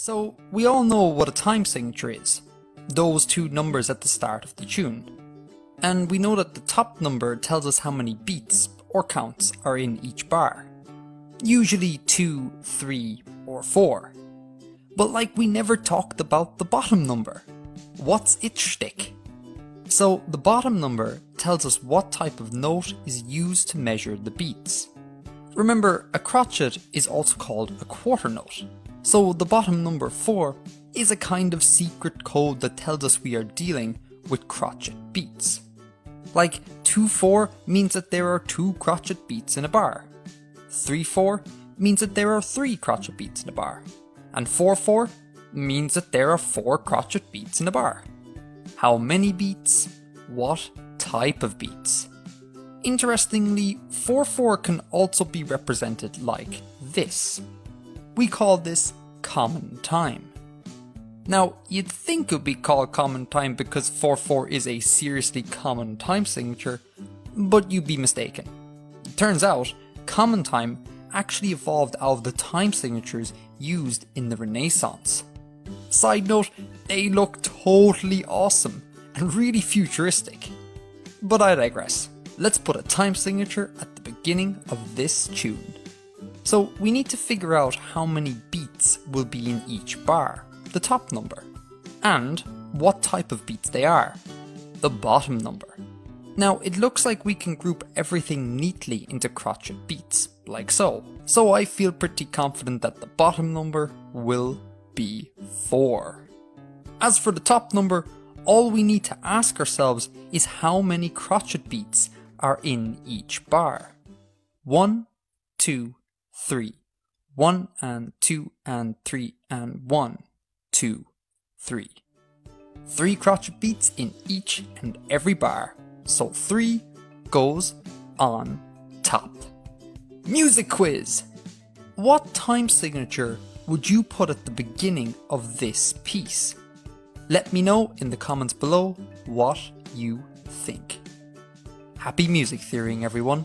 So, we all know what a time signature is. Those two numbers at the start of the tune. And we know that the top number tells us how many beats or counts are in each bar. Usually 2, 3 or 4. But like we never talked about the bottom number. What's its shtick? So the bottom number tells us what type of note is used to measure the beats. Remember, a crotchet is also called a quarter note. So the bottom number 4 is a kind of secret code that tells us we are dealing with crotchet beats. Like 2-4 means that there are two crotchet beats in a bar. 3-4 means that there are three crotchet beats in a bar. And 4-4 means that there are four crotchet beats in a bar. How many beats? What type of beats? Interestingly, 4-4 can also be represented like this. We call this common time. Now, you'd think it would be called common time because 4-4 is a seriously common time signature, but you'd be mistaken. Turns out, common time actually evolved out of the time signatures used in the Renaissance. Side note, they look totally awesome and really futuristic. But I digress. Let's put a time signature at the beginning of this tune. So we need to figure out how many beats will be in each bar, the top number, and what type of beats they are, the bottom number. Now it looks like we can group everything neatly into crotchet beats, like so. So I feel pretty confident that the bottom number will be 4. As for the top number, all we need to ask ourselves is how many crotchet beats are in each bar. 1, 2, 3. 1 and 2 and 3 and 1, 2, 3. 3 crotchet beats in each and every bar, so 3 goes on top. Music quiz! What time signature would you put at the beginning of this piece? Let me know in the comments below what you think. Happy music theorying everyone!